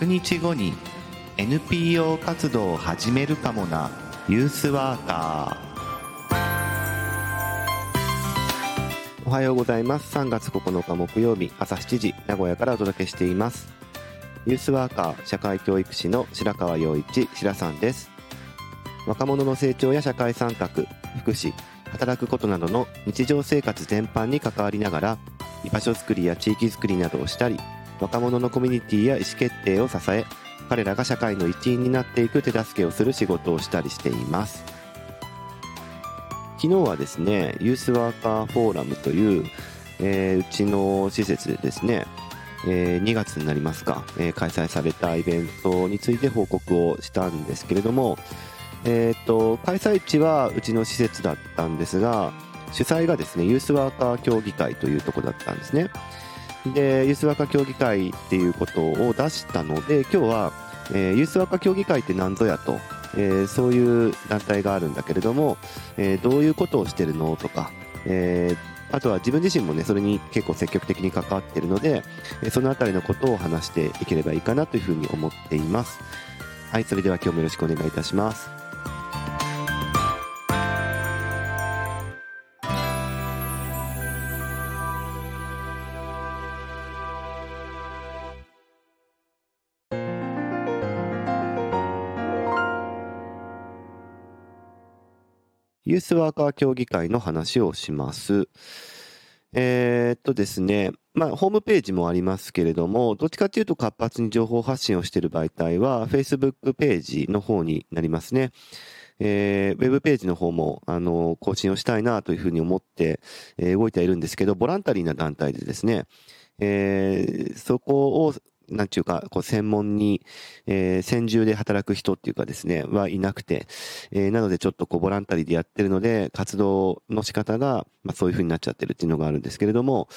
100日後に NPO 活動を始めるかもな。ユースワーカー。おはようございます。3月9日木曜日朝7時名古屋からお届けしています。ユースワーカー社会教育士の白川陽一白さんです。若者の成長や社会参画福祉働くことなどの日常生活全般に関わりながら居場所づくりや地域づくりなどをしたり若者のコミュニティや意思決定を支え彼らが社会の一員になっていく手助けをする仕事をしたりしています。昨日はですねユースワーカーフォーラムという、えー、うちの施設でですねえー、2月になりますか、えー、開催されたイベントについて報告をしたんですけれども、えーと、開催地はうちの施設だったんですが主催がですねユースワーカー協議会というところだったんですね。でユースワカ協議会っていうことを出したので今日は、えー、ユースワカ協議会って何ぞやと、えー、そういう団体があるんだけれども、えー、どういうことをしてるのとか、えあとは自分自身もねそれに結構積極的に関わってるのでえそのあたりのことを話していければいいかなというふうに思っています。はいそれでは今日もよろしくお願いいたします。ユースワーカー協議会の話をします。えー、っとですね、まあ、ホームページもありますけれども、どっちかというと活発に情報発信をしている媒体は、Facebook ページの方になりますね。えー、ウェブページの方も、あの、更新をしたいなというふうに思って、えー、動いてはいるんですけど、ボランタリーな団体でですね、えー、そこをなんていうか、こう専門に、えー、専従で働く人っていうかですね、はいなくて、えー、なのでちょっとこうボランタリーでやってるので、活動の仕方が、まあそういう風になっちゃってるっていうのがあるんですけれども、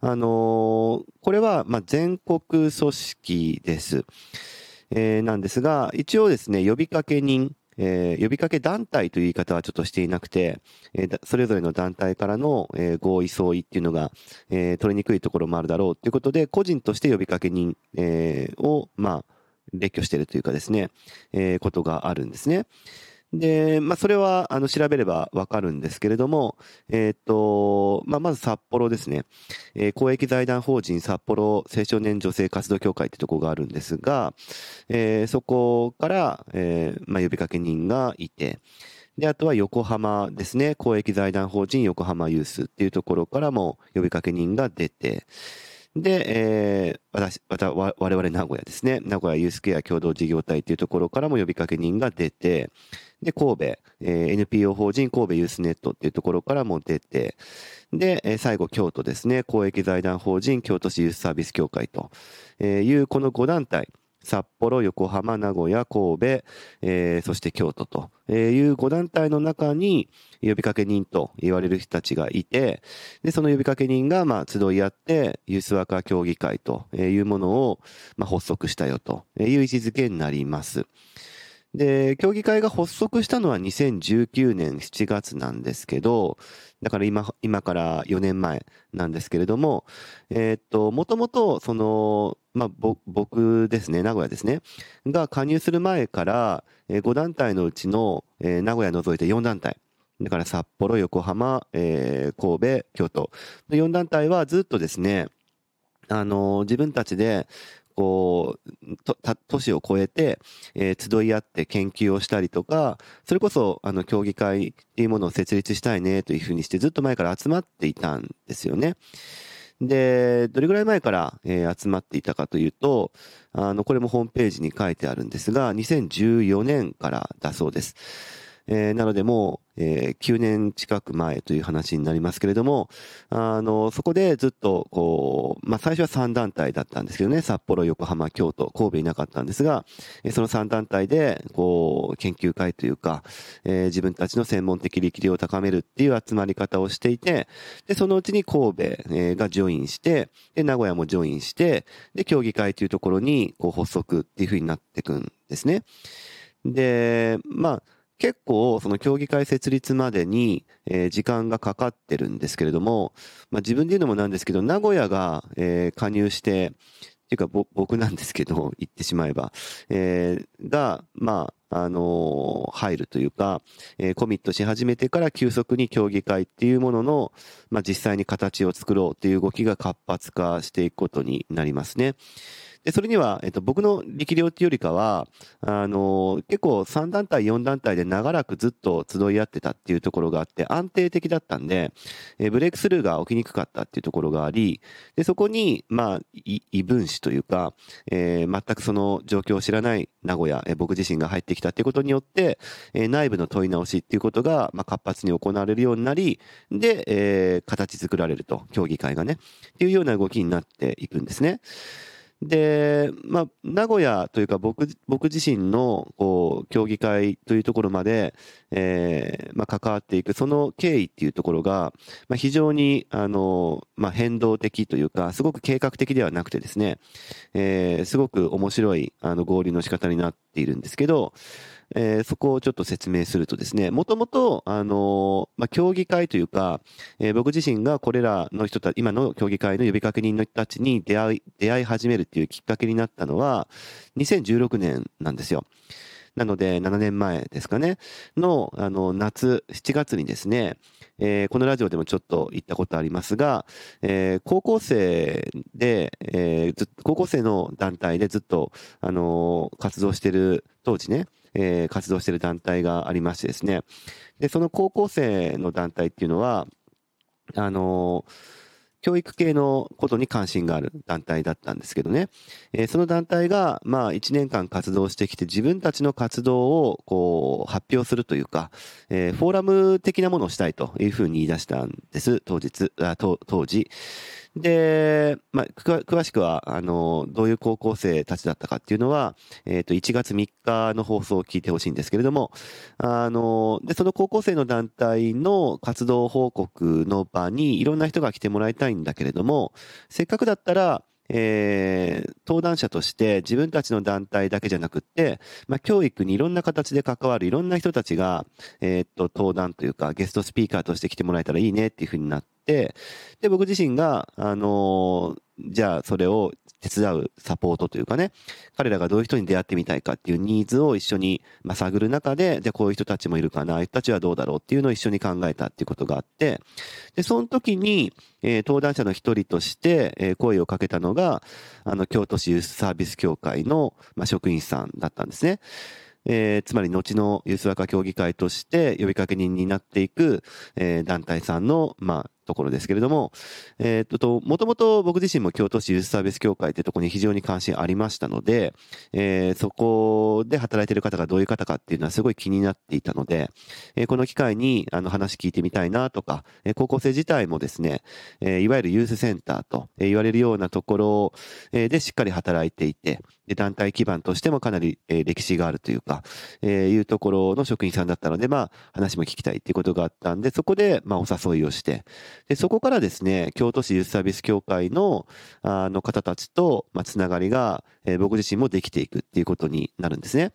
あのー、これは、まあ全国組織です。えー、なんですが、一応ですね、呼びかけ人、えー、呼びかけ団体という言い方はちょっとしていなくて、えー、それぞれの団体からの、えー、合意相違っていうのが、えー、取りにくいところもあるだろうということで、個人として呼びかけ人、えー、を、まあ、列挙しているというかですね、えー、ことがあるんですね。で、まあ、それは、あの、調べればわかるんですけれども、えっ、と、まあ、まず札幌ですね。えー、公益財団法人札幌青少年女性活動協会ってとこがあるんですが、えー、そこから、えー、まあ、呼びかけ人がいて、で、あとは横浜ですね。公益財団法人横浜ユースっていうところからも呼びかけ人が出て、で、えー、私、また、我々名古屋ですね。名古屋ユースケア共同事業体というところからも呼びかけ人が出て、で、神戸、えー、NPO 法人神戸ユースネットっていうところからも出て、で、えー、最後、京都ですね。公益財団法人京都市ユースサービス協会というこの5団体、札幌、横浜、名古屋、神戸、えー、そして京都という5団体の中に呼びかけ人と言われる人たちがいて、で、その呼びかけ人が、まあ、集い合って、ユースワーカー協議会というものを、まあ、発足したよという位置づけになります。で、協議会が発足したのは2019年7月なんですけど、だから今、今から4年前なんですけれども、えー、っと、もともと、その、まあ、僕ですね、名古屋ですね、が加入する前から、え、5団体のうちの、え、名古屋除いて4団体。だから札幌、横浜、えー、神戸、京都。4団体はずっとですね、あのー、自分たちで、こう、都市を超えて、えー、集い合って研究をしたりとか、それこそ、あの、協議会っていうものを設立したいねというふうにしてずっと前から集まっていたんですよね。で、どれぐらい前から、えー、集まっていたかというと、あの、これもホームページに書いてあるんですが、2014年からだそうです。えー、なのでもう、えー、9年近く前という話になりますけれども、あの、そこでずっと、こう、まあ、最初は3団体だったんですけどね、札幌、横浜、京都、神戸いなかったんですが、えー、その3団体で、こう、研究会というか、えー、自分たちの専門的力量を高めるっていう集まり方をしていて、で、そのうちに神戸、えー、がジョインして、で、名古屋もジョインして、で、協議会というところに、こう、発足っていうふうになっていくんですね。で、まあ、結構その協議会設立までに、えー、時間がかかってるんですけれども、まあ、自分で言うのもなんですけど、名古屋が、えー、加入して、っていうか僕なんですけど、言ってしまえば、えー、が、まあ、あのー、入るというか、えー、コミットし始めてから急速に協議会っていうものの、まあ、実際に形を作ろうという動きが活発化していくことになりますね。で、それには、えっと、僕の力量っていうよりかは、あの、結構3団体、4団体で長らくずっと集い合ってたっていうところがあって、安定的だったんで、えブレイクスルーが起きにくかったっていうところがあり、で、そこに、まあ、異分子というか、えー、全くその状況を知らない名古屋、えー、僕自身が入ってきたっていうことによって、えー、内部の問い直しっていうことが、まあ、活発に行われるようになり、で、えー、形作られると、協議会がね、っていうような動きになっていくんですね。で、まあ、名古屋というか僕、僕自身の、こう、競技会というところまで、えー、まあ、関わっていく、その経緯っていうところが、まあ、非常に、あの、まあ、変動的というか、すごく計画的ではなくてですね、えー、すごく面白い、あの、合流の仕方になっているんですけど、えー、そこをちょっと説明するとですね、もともと、あのまあ、協議会というか、えー、僕自身がこれらの人たち、今の協議会の呼びかけ人の人たちに出会い、出会い始めるっていうきっかけになったのは、2016年なんですよ。なので、7年前ですかね、の、あの、夏、7月にですね、えー、このラジオでもちょっと言ったことありますが、えー、高校生で、えー、高校生の団体でずっと、あの活動してる当時ね、えー、活動している団体がありましてですね。で、その高校生の団体っていうのは、あの教育系のことに関心がある団体だったんですけどね、えー、その団体が、まあ、1年間活動してきて、自分たちの活動を、こう、発表するというか、えー、フォーラム的なものをしたいというふうに言い出したんです、当日、あ当時。で、まあ、詳しくは、あの、どういう高校生たちだったかっていうのは、えっ、ー、と、1月3日の放送を聞いてほしいんですけれども、あの、で、その高校生の団体の活動報告の場にいろんな人が来てもらいたいんだけれども、せっかくだったら、えー、登壇者として自分たちの団体だけじゃなくって、まあ、教育にいろんな形で関わるいろんな人たちが、えー、っと、登壇というか、ゲストスピーカーとして来てもらえたらいいねっていうふうになって、、で、僕自身が、あのー、じゃあそれを手伝うサポートというかね、彼らがどういう人に出会ってみたいかっていうニーズを一緒に、まあ、探る中で、じゃあこういう人たちもいるかな、ああいう人たちはどうだろうっていうのを一緒に考えたっていうことがあって、で、その時に、えー、登壇者の一人として、えー、声をかけたのが、あの、京都市ユースサービス協会の、まあ、職員さんだったんですね。えー、つまり後のユースワカ協議会として呼びかけ人になっていく、えー、団体さんの、まあ、ところですけれども、えー、っと、もともと僕自身も京都市ユースサービス協会ってところに非常に関心ありましたので、えー、そこで働いている方がどういう方かっていうのはすごい気になっていたので、えー、この機会にあの話聞いてみたいなとか、えー、高校生自体もですね、えー、いわゆるユースセンターと言われるようなところでしっかり働いていて、で団体基盤としてもかなり、え、歴史があるというか、えー、いうところの職員さんだったので、まあ話も聞きたいっていうことがあったんで、そこでまあお誘いをして、で、そこからですね、京都市ユースサービス協会の、あの方たちと、まあ、つながりが、えー、僕自身もできていくっていうことになるんですね。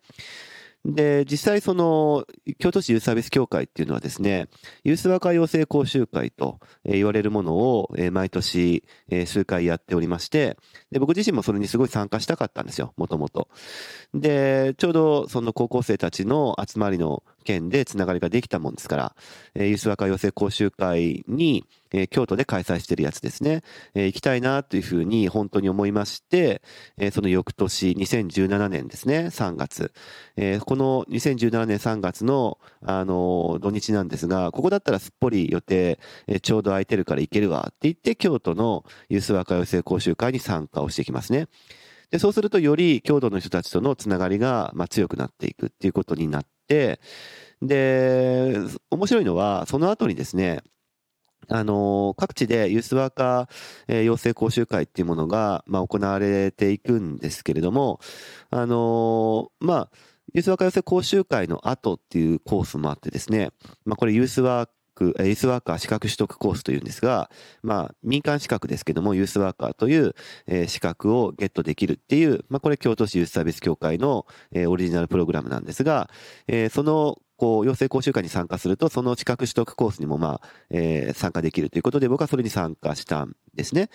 で、実際その、京都市ユースサービス協会っていうのはですね、ユースワーカー養成講習会と言われるものを毎年数回やっておりまして、で、僕自身もそれにすごい参加したかったんですよ、もともと。で、ちょうどその高校生たちの集まりの県でつながりができたもんですから、えー、ユースワカ養成講習会に、えー、京都で開催してるやつですね、えー、行きたいなというふうに本当に思いまして、えー、その翌年、2017年ですね、3月。えー、この2017年3月の、あのー、土日なんですが、ここだったらすっぽり予定、えー、ちょうど空いてるから行けるわって言って、京都のユースワカ養成講習会に参加をしてきますね。で、そうするとより郷土の人たちとのつながりが、まあ、強くなっていくっていうことになってて、で、面白いのは、その後にですね、あの、各地でユースワーカー、養成講習会っていうものが、まあ、行われていくんですけれども、あの、まあ、ユースワーカー養成講習会の後っていうコースもあってですね、まあ、これユースワーユースワーカー資格取得コースというんですが、まあ、民間資格ですけども、ユースワーカーという、え、資格をゲットできるっていう、まあ、これ京都市ユースサービス協会の、え、オリジナルプログラムなんですが、え、そのこう、養成講習会に参加すると、その資格取得コースにも、まあ、え、参加できるということで、僕はそれに参加したんですね。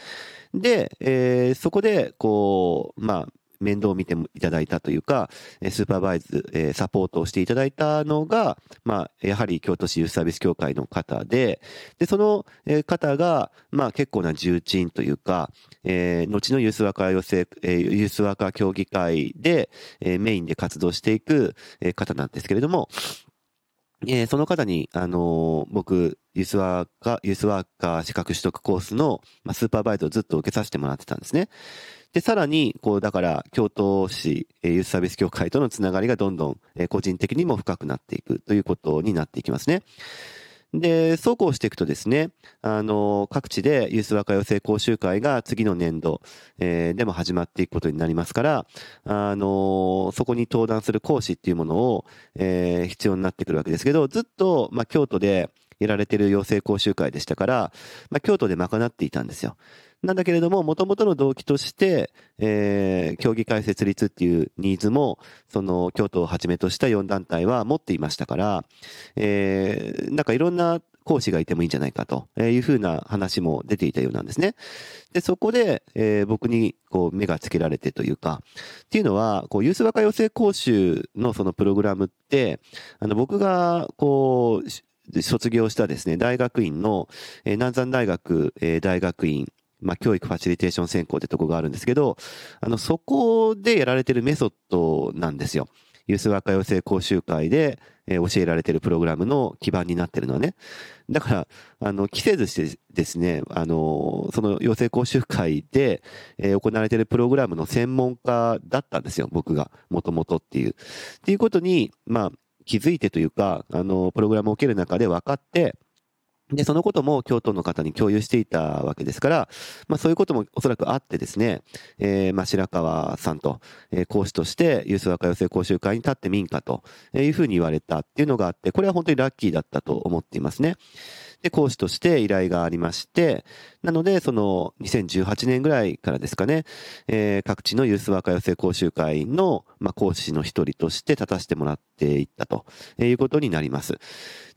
で、え、そこで、こう、まあ、面倒を見ていただいたというか、スーパーバイズ、えサポートをしていただいたのが、まあ、やはり京都市ユースサービス協会の方で、で、その方が、まあ結構な重鎮というか、えー、後のユースワーカー養成、えー、ユースワーカー協議会で、えー、メインで活動していく方なんですけれども、えー、その方に、あのー、僕、ユースワーカー、ユースワーカー資格取得コースの、まあ、スーパーバイトをずっと受けさせてもらってたんですね。で、さらに、こう、だから、京都市えユースサービス協会とのつながりがどんどんえ、個人的にも深くなっていくということになっていきますね。で、そうこうしていくとですね、あの、各地でユース若養成講習会が次の年度、えー、でも始まっていくことになりますから、あの、そこに登壇する講師っていうものを、えー、必要になってくるわけですけど、ずっと、まあ、京都でやられてる養成講習会でしたから、まあ、京都で賄っていたんですよ。なんだけれども、もともとの動機として、えー、競技会設立っていうニーズも、その、京都をはじめとした4団体は持っていましたから、えー、なんかいろんな講師がいてもいいんじゃないかというふうな話も出ていたようなんですね。で、そこで、えー、僕にこう目がつけられてというか、っていうのは、こう、ユース若養成講習のそのプログラムって、あの、僕が、こう、卒業したですね、大学院の、えー、南山大学、えー、大学院まあ、教育ファシリテーション専攻ってとこがあるんですけど、あの、そこでやられてるメソッドなんですよ。ユース若養成講習会で、えー、教えられてるプログラムの基盤になってるのはね。だから、あの、期せずしてですね、あの、その養成講習会で、えー、行われてるプログラムの専門家だったんですよ、僕が、もともとっていう。っていうことに、まあ、気づいてというか、あの、プログラムを受ける中で分かって、で、そのことも京都の方に共有していたわけですから、まあそういうこともおそらくあってですね、えー、まあ白川さんと、えー、講師としてユース若寄せ講習会に立ってみんかというふうに言われたっていうのがあって、これは本当にラッキーだったと思っていますね。で、講師として依頼がありまして、なので、その2018年ぐらいからですかね、えー、各地のユースワーカー養成講習会の、まあ、講師の一人として立たせてもらっていったということになります。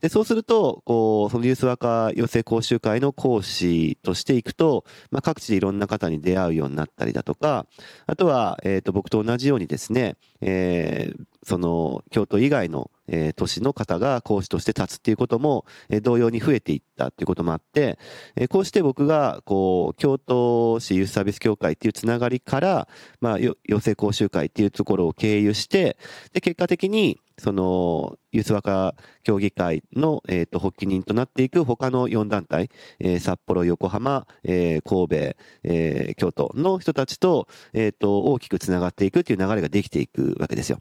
で、そうすると、こう、そのユースワーカー養成講習会の講師としていくと、まあ、各地でいろんな方に出会うようになったりだとか、あとは、えっ、ー、と、僕と同じようにですね、えー、その、京都以外のえー、都市の方が講師として立つっていうことも、えー、同様に増えていったっていうこともあって、えー、こうして僕が、こう、京都市ユースサービス協会っていうつながりから、まあ、養成講習会っていうところを経由して、で、結果的に、その、ユース若協議会の、えっ、ー、と、発起人となっていく他の4団体、えー、札幌、横浜、えー、神戸、えー、京都の人たちと、えっ、ー、と、大きくつながっていくっていう流れができていくわけですよ。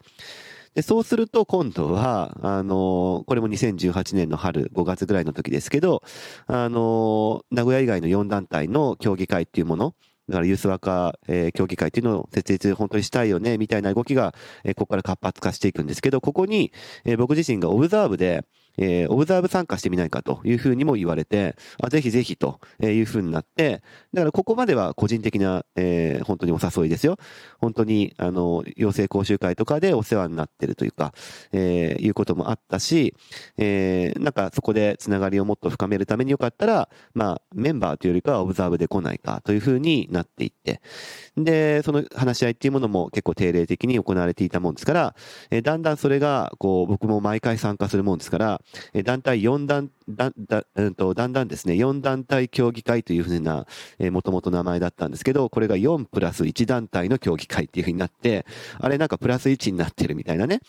で、そうすると今度は、あの、これも2018年の春5月ぐらいの時ですけど、あの、名古屋以外の4団体の協議会っていうもの、だからユースワーカー、え、協議会っていうのを設立本当にしたいよね、みたいな動きが、え、ここから活発化していくんですけど、ここに、え、僕自身がオブザーブで、えー、オブザーブ参加してみないかというふうにも言われて、あぜひぜひというふうになって、だからここまでは個人的な、えー、本当にお誘いですよ。本当に、あの、養成講習会とかでお世話になってるというか、えー、いうこともあったし、えー、なんかそこでつながりをもっと深めるためによかったら、まあ、メンバーというよりかはオブザーブで来ないかというふうになっていって、で、その話し合いっていうものも結構定例的に行われていたもんですから、えー、だんだんそれが、こう、僕も毎回参加するもんですから、団体4団、だ、だ、うんと、だんだんですね、4団体協議会というふうな、え、もともと名前だったんですけど、これが4プラス1団体の協議会っていうふうになって、あれなんかプラス1になってるみたいなね。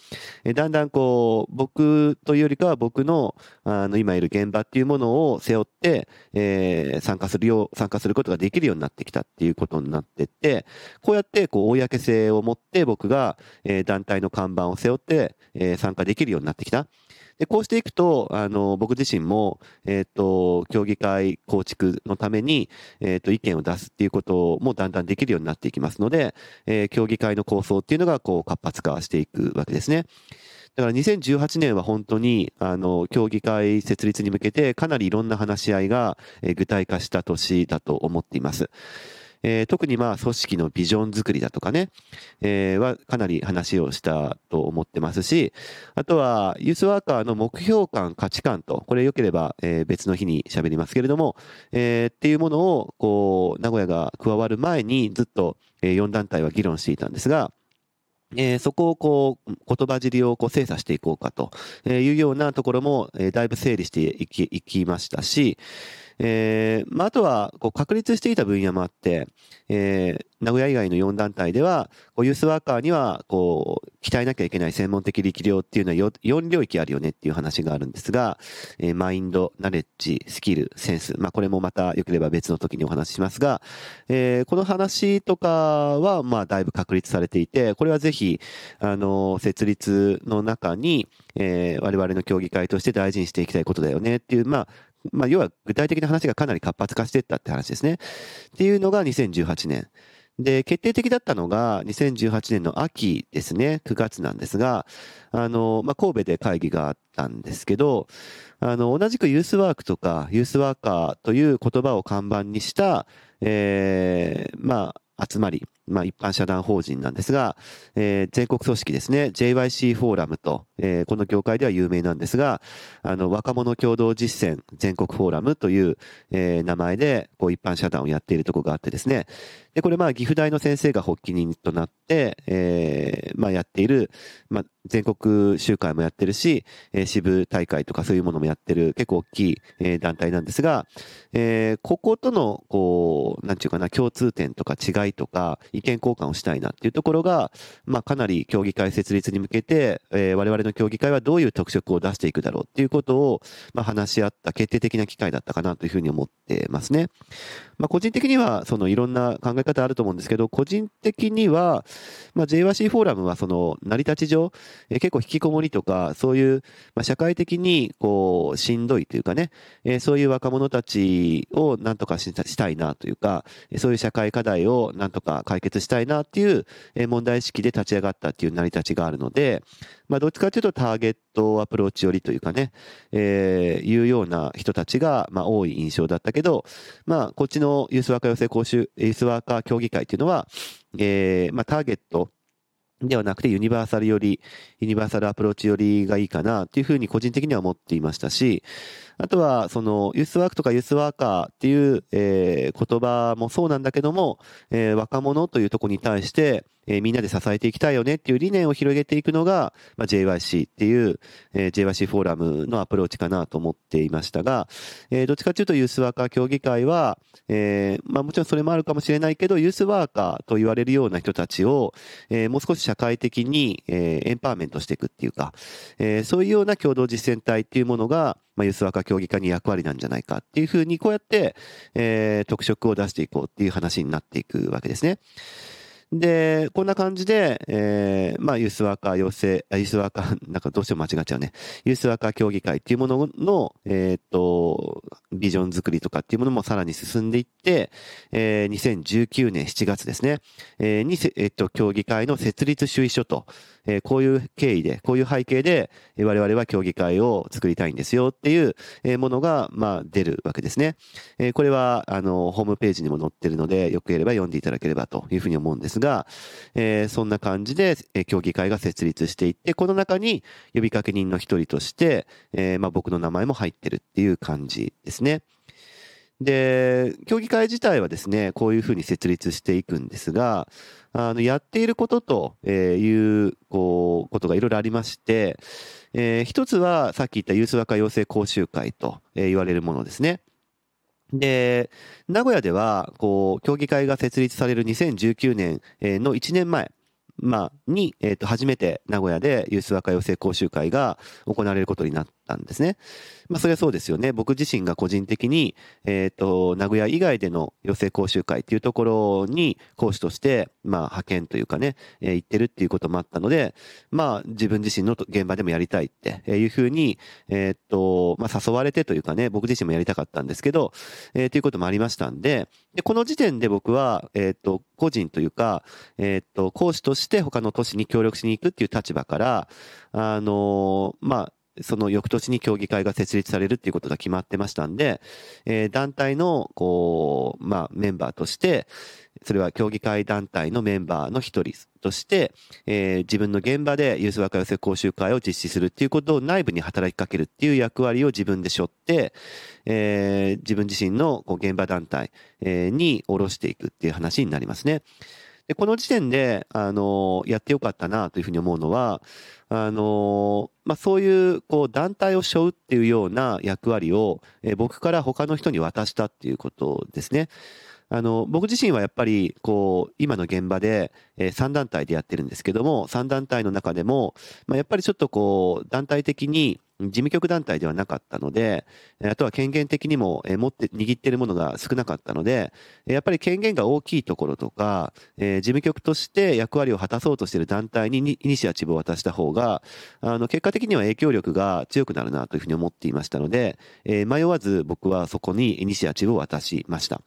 え、だんだんこう、僕というよりかは僕の、あの、今いる現場っていうものを背負って、えー、参加するよう、参加することができるようになってきたっていうことになってって、こうやってこう、公性を持って僕が、えー、団体の看板を背負って、えー、参加できるようになってきた。で、こうしていくと、あの、僕自身も、もえっ、ー、と、協議会構築のために、えっ、ー、と、意見を出すっていうこともだんだんできるようになっていきますので、えー、協議会の構想っていうのが、こう、活発化していくわけですね。だから2018年は本当に、あの、協議会設立に向けてかなりいろんな話し合いが、え具体化した年だと思っています。えー、特にまあ組織のビジョン作りだとかね、えー、はかなり話をしたと思ってますし、あとはユースワーカーの目標感、価値観と、これ良ければ、えー、別の日に喋りますけれども、えー、っていうものを、こう、名古屋が加わる前にずっと、えー、4団体は議論していたんですが、えー、そこをこう、言葉尻をこう精査していこうかというようなところも、えー、だいぶ整理していき、いきましたし、えー、まあ、あとは、こう、確立していた分野もあって、えー、名古屋以外の4団体では、こう、ユースワーカーには、こう、鍛えなきゃいけない専門的力量っていうのは 4, 領域あるよねっていう話があるんですが、えー、マインド、ナレッジ、スキル、センス。まあ、これもまた良ければ別の時にお話ししますが、えー、この話とかは、まあ、だいぶ確立されていて、これはぜひ、あの、設立の中に、えー、我々の協議会として大事にしていきたいことだよねっていう、まあ、まあ、要は具体的な話がかなり活発化していったって話ですね。っていうのが2018年。で、決定的だったのが2018年の秋ですね、9月なんですが、あの、まあ、神戸で会議があったんですけど、あの、同じくユースワークとかユースワーカーという言葉を看板にした、えー、まあ、集まり、まあ、一般社団法人なんですが、えー、全国組織ですね、JYC フォーラムと、えー、この業界では有名なんですが、あの、若者共同実践全国フォーラムという、えー、名前で、こう、一般社団をやっているところがあってですね、で、これまあ、岐阜大の先生が発起人となって、えー、まあ、やっている、まあ、全国集会もやってるし、えー、支部大会とかそういうものもやってる結構大きい、えー、団体なんですが、えー、こことの、こう、なんていうかな、共通点とか違いとか、意見交換をしたいなっていうところが、まあ、かなり協議会設立に向けて、えー、我々の協議会はどういう特色を出していくだろうっていうことを、まあ、話し合った決定的な機会だったかなというふうに思ってますね。まあ、個人的には、そのいろんな考え方あると思うんですけど、個人的には、まあ、JYC フォーラムはその成り立ち上、えー、結構引きこもりとか、そういう、まあ、社会的にこう、しんどいというかね、えー、そういう若者たちをなんとかしたいなというか、そういう社会課題をなんとか解決したいなっていう問題意識で立ち上がったっていう成り立ちがあるので、まあ、どっちかというとターゲットアプローチ寄りというかね、えー、いうような人たちが、まあ、多い印象だったけど、まあ、こっちのユースワーカー養成講習、ユースワーカー協議会っていうのは、えー、まあ、ターゲット、ではなくてユニバーサルより、ユニバーサルアプローチよりがいいかなっていうふうに個人的には思っていましたし、あとは、その、ユースワークとかユースワーカーっていう、えー、言葉もそうなんだけども、えー、若者というとこに対して、えー、みんなで支えていきたいよねっていう理念を広げていくのが、まあ、JYC っていう、えー、JYC フォーラムのアプローチかなと思っていましたが、えー、どっちかというとユースワーカー協議会は、えー、まあもちろんそれもあるかもしれないけど、ユースワーカーと言われるような人たちを、えー、もう少し社会的に、えー、エンパワーメントしていくっていうか、えー、そういうような共同実践体っていうものが、まあ、ユースワーカー協議会に役割なんじゃないかっていうふうに、こうやって、えー、特色を出していこうっていう話になっていくわけですね。で、こんな感じで、えー、まあ、ユースワーカー養成、ユースワーカー、なんかどうしても間違っちゃうね。ユースワーカー協議会っていうものの、えー、っと、ビジョン作りとかっていうものもさらに進んでいって、えー、2019年7月ですね、えー、に、えー、っと、協議会の設立主意書と、え、こういう経緯で、こういう背景で、え、我々は協議会を作りたいんですよっていう、え、ものが、まあ、出るわけですね。え、これは、あの、ホームページにも載ってるので、よくやれば読んでいただければというふうに思うんですが、え、そんな感じで、えー、協議会が設立していって、この中に呼びかけ人の一人として、え、まあ、僕の名前も入ってるっていう感じですね。で、協議会自体はですね、こういうふうに設立していくんですが、あの、やっていることという、こう、ことがいろいろありまして、えー、一つはさっき言ったユースワカ養成講習会と言われるものですね。で、名古屋では、こう、協議会が設立される2019年の1年前、まあ、に、えっ、ー、と、初めて名古屋でユースワカ養成講習会が行われることになったんですね。まあ、それはそうですよね。僕自身が個人的に、えっ、ー、と、名古屋以外での養成講習会っていうところに講師として、まあ、派遣というかね、えー、行ってるっていうこともあったので、まあ、自分自身の現場でもやりたいっていうふうに、えっ、ー、と、まあ、誘われてというかね、僕自身もやりたかったんですけど、えー、ということもありましたんで、で、この時点で僕は、えっ、と、個人というか、えっ、と、講師として他の都市に協力しに行くっていう立場から、あのまあ、その翌年に協議会が設立されるっていうことが決まってましたんで、えー、団体の、こう、まあ、メンバーとして、それは協議会団体のメンバーの一人として、えー、自分の現場でユース若寄せ講習会を実施するっていうことを内部に働きかけるっていう役割を自分で背負って、えー、自分自身のこう現場団体、に下ろしていくっていう話になりますね。で、この時点で、あの、やってよかったなというふうに思うのは、あの、まあ、そういう、こう、団体を背負うっていうような役割を、え僕から他の人に渡したっていうことですね。あの、僕自身はやっぱり、こう、今の現場で、えー、3団体でやってるんですけども、3団体の中でも、まあ、やっぱりちょっとこう、団体的に、事務局団体ではなかったので、あとは権限的にも持って、握ってるものが少なかったので、やっぱり権限が大きいところとか、事務局として役割を果たそうとしている団体にイニシアチブを渡した方が、あの、結果的には影響力が強くなるなというふうに思っていましたので、迷わず僕はそこにイニシアチブを渡しました。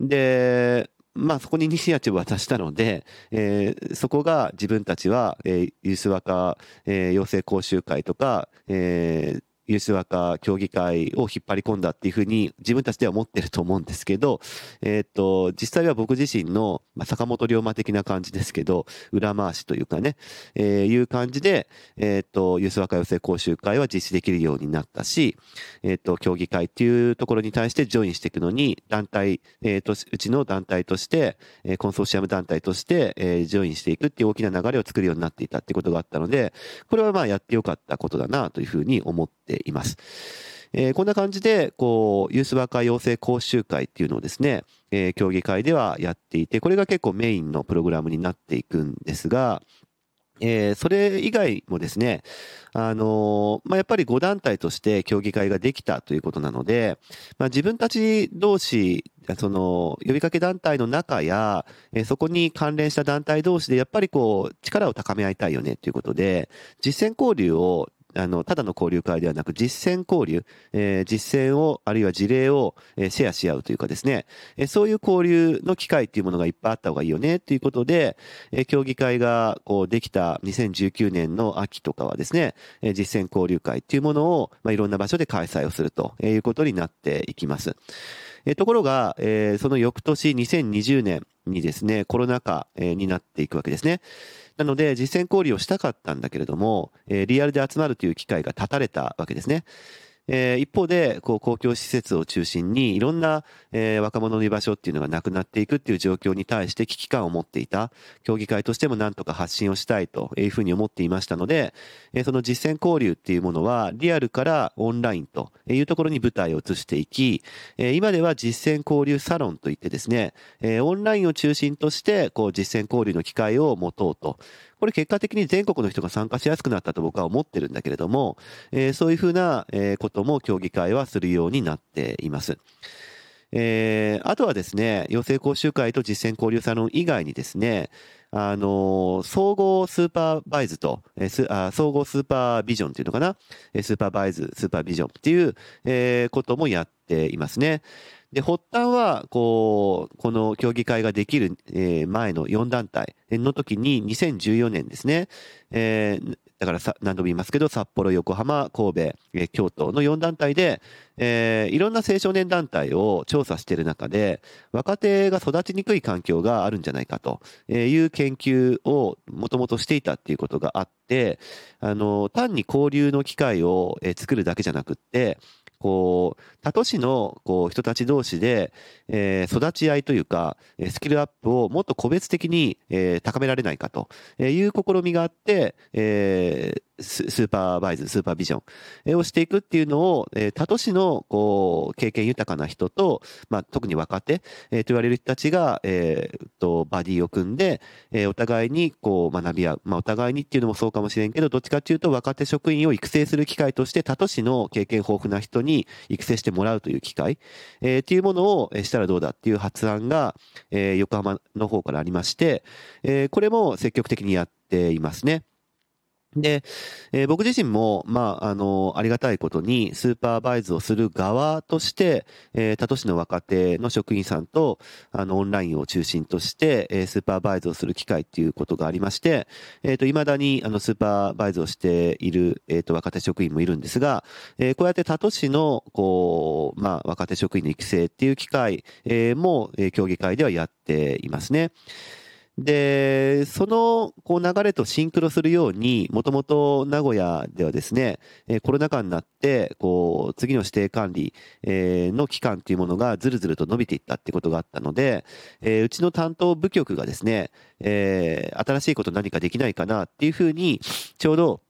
で、まあそこにイニシアチブを渡したので、えー、そこが自分たちは、えー、ユースワカ、えー、養成講習会とか、えー、ユースワカ協議会を引っ張り込んだっていうふうに自分たちでは思ってると思うんですけど、えっ、と、実際は僕自身の、まあ、坂本龍馬的な感じですけど、裏回しというかね、えー、いう感じで、えっ、と、ユースワカ養成講習会は実施できるようになったし、えっ、と、協議会っていうところに対してジョインしていくのに、団体、えっ、と、うちの団体として、えコンソーシアム団体として、えジョインしていくっていう大きな流れを作るようになっていたってことがあったので、これはまあやってよかったことだなというふうに思っています。えー、こんな感じで、こう、ユースワーカー養成講習会っていうのをですね、えー、競技会ではやっていて、これが結構メインのプログラムになっていくんですが、えー、それ以外もですね、あのー、まあ、やっぱり5団体として競技会ができたということなので、まあ、自分たち同士、その、呼びかけ団体の中や、えー、そこに関連した団体同士で、やっぱりこう、力を高め合いたいよねということで、実践交流をあの、ただの交流会ではなく、実践交流、えー、実践を、あるいは事例を、えー、シェアし合うというかですね、えー、そういう交流の機会っていうものがいっぱいあった方がいいよね、ということで、えー、協議会が、こう、できた2019年の秋とかはですね、えー、実践交流会っていうものを、まあ、いろんな場所で開催をするということになっていきます。えー、ところが、えー、その翌年2020年にですね、コロナ禍、えー、になっていくわけですね。なので、実践交流をしたかったんだけれども、えー、リアルで集まるという機会が断たれたわけですね。えー、一方で、こう、公共施設を中心に、いろんな、えー、若者の居場所っていうのがなくなっていくっていう状況に対して危機感を持っていた、協議会としてもなんとか発信をしたいというふうに思っていましたので、えー、その実践交流っていうものは、リアルからオンラインというところに舞台を移していき、えー、今では実践交流サロンといってですね、えー、オンラインを中心として、こう、実践交流の機会を持とうと。これ結果的に全国の人が参加しやすくなったと僕は思ってるんだけれども、えー、そういうふうな、えことも協議会はするようになっています。えー、あとはですね、養成講習会と実践交流サロン以外にですね、あの、総合スーパーバイズと、えー、あ総合スーパービジョンっていうのかな、スーパーバイズ、スーパービジョンっていう、えー、こともやっていますね。で、発端は、こう、この協議会ができる、前の4団体の時に2014年ですね、えー、だからさ何度も言いますけど、札幌、横浜、神戸、京都の4団体で、えー、いろんな青少年団体を調査している中で、若手が育ちにくい環境があるんじゃないかという研究をもともとしていたっていうことがあって、あの、単に交流の機会を作るだけじゃなくって、こう、他都市のこう人たち同士で、えー、育ち合いというか、スキルアップをもっと個別的に、えー、高められないかという試みがあって、えー、スーパーバイズ、スーパービジョンをしていくっていうのを、えー、他都市の、こう、経験豊かな人と、まあ、特に若手、えー、と言われる人たちが、えー、と、バディを組んで、えー、お互いに、こう、学び合う。まあ、お互いにっていうのもそうかもしれんけど、どっちかっていうと、若手職員を育成する機会として、他都市の経験豊富な人に育成してもらうという機会、えー、っていうものをしたらどうだっていう発案が、えー、横浜の方からありまして、えー、これも積極的にやっていますね。で、えー、僕自身も、まあ、あの、ありがたいことに、スーパーバイズをする側として、えー、他都市の若手の職員さんと、あの、オンラインを中心として、えー、スーパーバイズをする機会っていうことがありまして、えっ、ー、と、未だに、あの、スーパーバイズをしている、えっ、ー、と、若手職員もいるんですが、えー、こうやって他都市の、こう、まあ、若手職員の育成っていう機会、えー、も、えー、協議会ではやっていますね。で、そのこう流れとシンクロするように、もともと名古屋ではですね、コロナ禍になって、こう、次の指定管理の期間というものがずるずると伸びていったってことがあったので、うちの担当部局がですね、新しいこと何かできないかなっていうふうに、ちょうど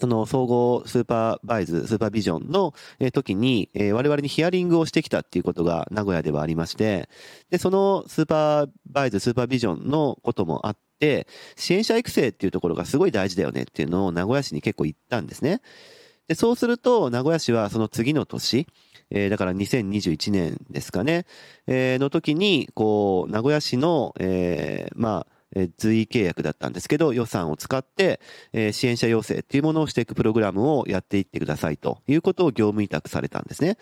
その総合スーパーバイズ、スーパービジョンの時に、え我々にヒアリングをしてきたっていうことが名古屋ではありまして、で、そのスーパーバイズ、スーパービジョンのこともあって、支援者育成っていうところがすごい大事だよねっていうのを名古屋市に結構言ったんですね。で、そうすると、名古屋市はその次の年、えー、だから2021年ですかね、えー、の時に、こう、名古屋市の、えー、まあ、え随意契約だったんですけど、予算を使って、え支援者要請っていうものをしていくプログラムをやっていってくださいということを業務委託されたんですね。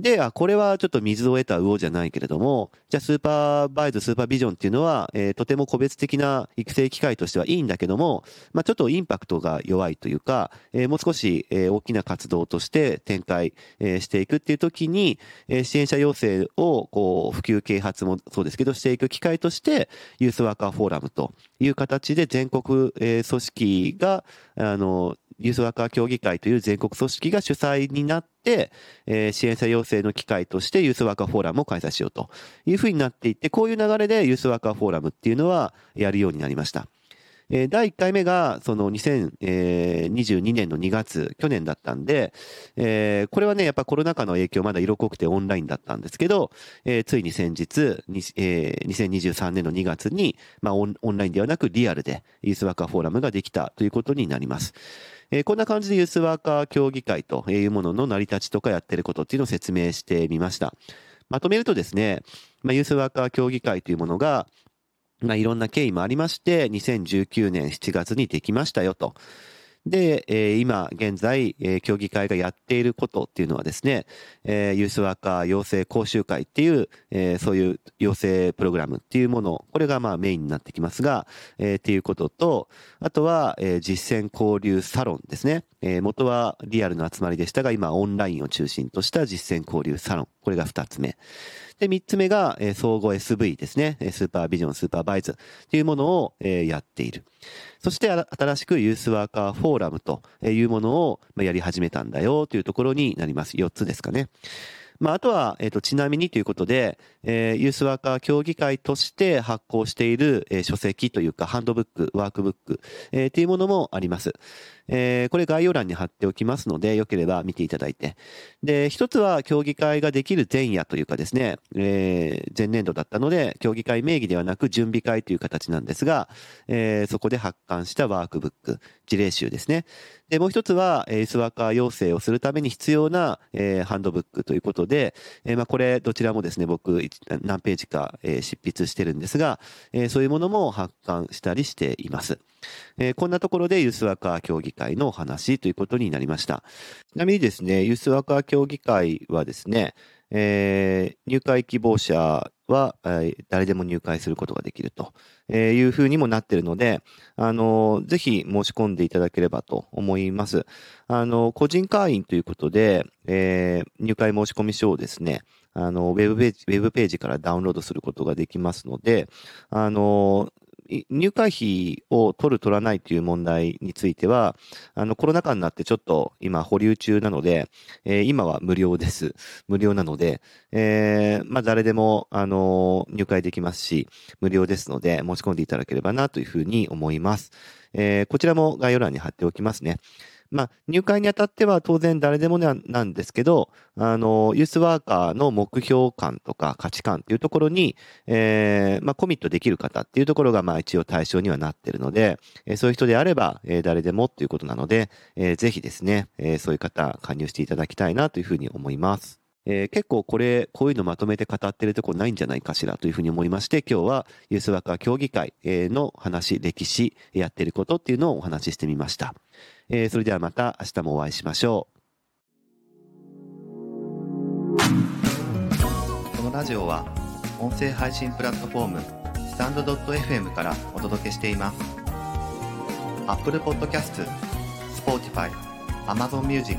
で、あ、これはちょっと水を得た魚じゃないけれども、じゃあスーパーバイズ、スーパービジョンっていうのは、えー、とても個別的な育成機会としてはいいんだけども、まあ、ちょっとインパクトが弱いというか、えー、もう少し、えー、大きな活動として展開、えー、していくっていう時に、えー、支援者要請を、こう、普及啓発もそうですけど、していく機会として、ユースワーカーフォーラムという形で全国、えー、組織が、あの、ユースワーカー協議会という全国組織が主催になって、えー、支援者要請の機会としてユースワーカーフォーラムを開催しようというふうになっていって、こういう流れでユースワーカーフォーラムっていうのはやるようになりました。えー、第1回目が、その2022年の2月、去年だったんで、えー、これはね、やっぱコロナ禍の影響まだ色濃くてオンラインだったんですけど、えー、ついに先日、えー、2023年の2月に、まあオン、オンラインではなくリアルでユースワーカーフォーラムができたということになります。えー、こんな感じでユースワーカー協議会というものの成り立ちとかやってることっていうのを説明してみました。まとめるとですね、まあ、ユースワーカー協議会というものが、まあ、いろんな経緯もありまして、2019年7月にできましたよと。で、えー、今現在、えー、協議会がやっていることっていうのはですね、えー、ユースワーカー養成講習会っていう、えー、そういう養成プログラムっていうもの、これがまあメインになってきますが、えー、っていうことと、あとは、えー、実践交流サロンですね。えー、元はリアルの集まりでしたが、今オンラインを中心とした実践交流サロン。これが二つ目。で、三つ目が、えー、総合 SV ですね。スーパービジョン、スーパーバイズっていうものを、えー、やっている。そして新しくユースワーカーフォーラムというものをやり始めたんだよというところになります。4つですかね。まあ、あとは、えっ、と、ちなみにということで、えー、ユースワーカー協議会として発行している、えー、書籍というか、ハンドブック、ワークブック、えー、っていうものもあります。えー、これ概要欄に貼っておきますので、よければ見ていただいて。で、一つは協議会ができる前夜というかですね、えー、前年度だったので、協議会名義ではなく準備会という形なんですが、えー、そこで発刊したワークブック、事例集ですね。で、もう一つは、えー、スワーカー要請をするために必要な、えー、ハンドブックということで、えー、まあ、これ、どちらもですね、僕、何ページか、えー、執筆してるんですが、えー、そういうものも発刊したりしています。えー、こんなところでユースワーカー協議会のお話ということになりました。ちなみにですね、ユースワーカー協議会はですね、えー、入会希望者は、えー、誰でも入会することができるというふうにもなっているので、あのー、ぜひ申し込んでいただければと思います。あのー、個人会員ということで、えー、入会申込書をですね、あの、ウェブページ、ウェブページからダウンロードすることができますので、あの、入会費を取る取らないという問題については、あの、コロナ禍になってちょっと今保留中なので、えー、今は無料です。無料なので、えー、まあ、誰でも、あの、入会できますし、無料ですので、申し込んでいただければなというふうに思います。えー、こちらも概要欄に貼っておきますね。まあ、入会にあたっては当然誰でもなんですけど、あの、ユースワーカーの目標感とか価値観っていうところに、えー、まあ、コミットできる方っていうところが、まあ、一応対象にはなってるので、え、そういう人であれば、え、誰でもっていうことなので、えー、ぜひですね、え、そういう方、加入していただきたいなというふうに思います。えー、結構これ、こういうのまとめて語ってるとこないんじゃないかしらというふうに思いまして、今日はユースワーカー協議会の話、歴史、やってることっていうのをお話ししてみました。えー、それではまた明日もお会いしましょう。このラジオは音声配信プラットフォームスタンド .fm からお届けしています。Apple Podcast、Spotify、Amazon Music、